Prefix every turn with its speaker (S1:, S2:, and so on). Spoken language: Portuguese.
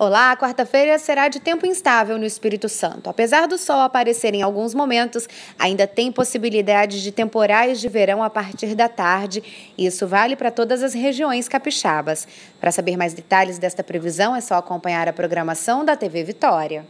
S1: Olá, quarta-feira será de tempo instável no Espírito Santo. Apesar do sol aparecer em alguns momentos, ainda tem possibilidade de temporais de verão a partir da tarde. Isso vale para todas as regiões capixabas. Para saber mais detalhes desta previsão, é só acompanhar a programação da TV Vitória.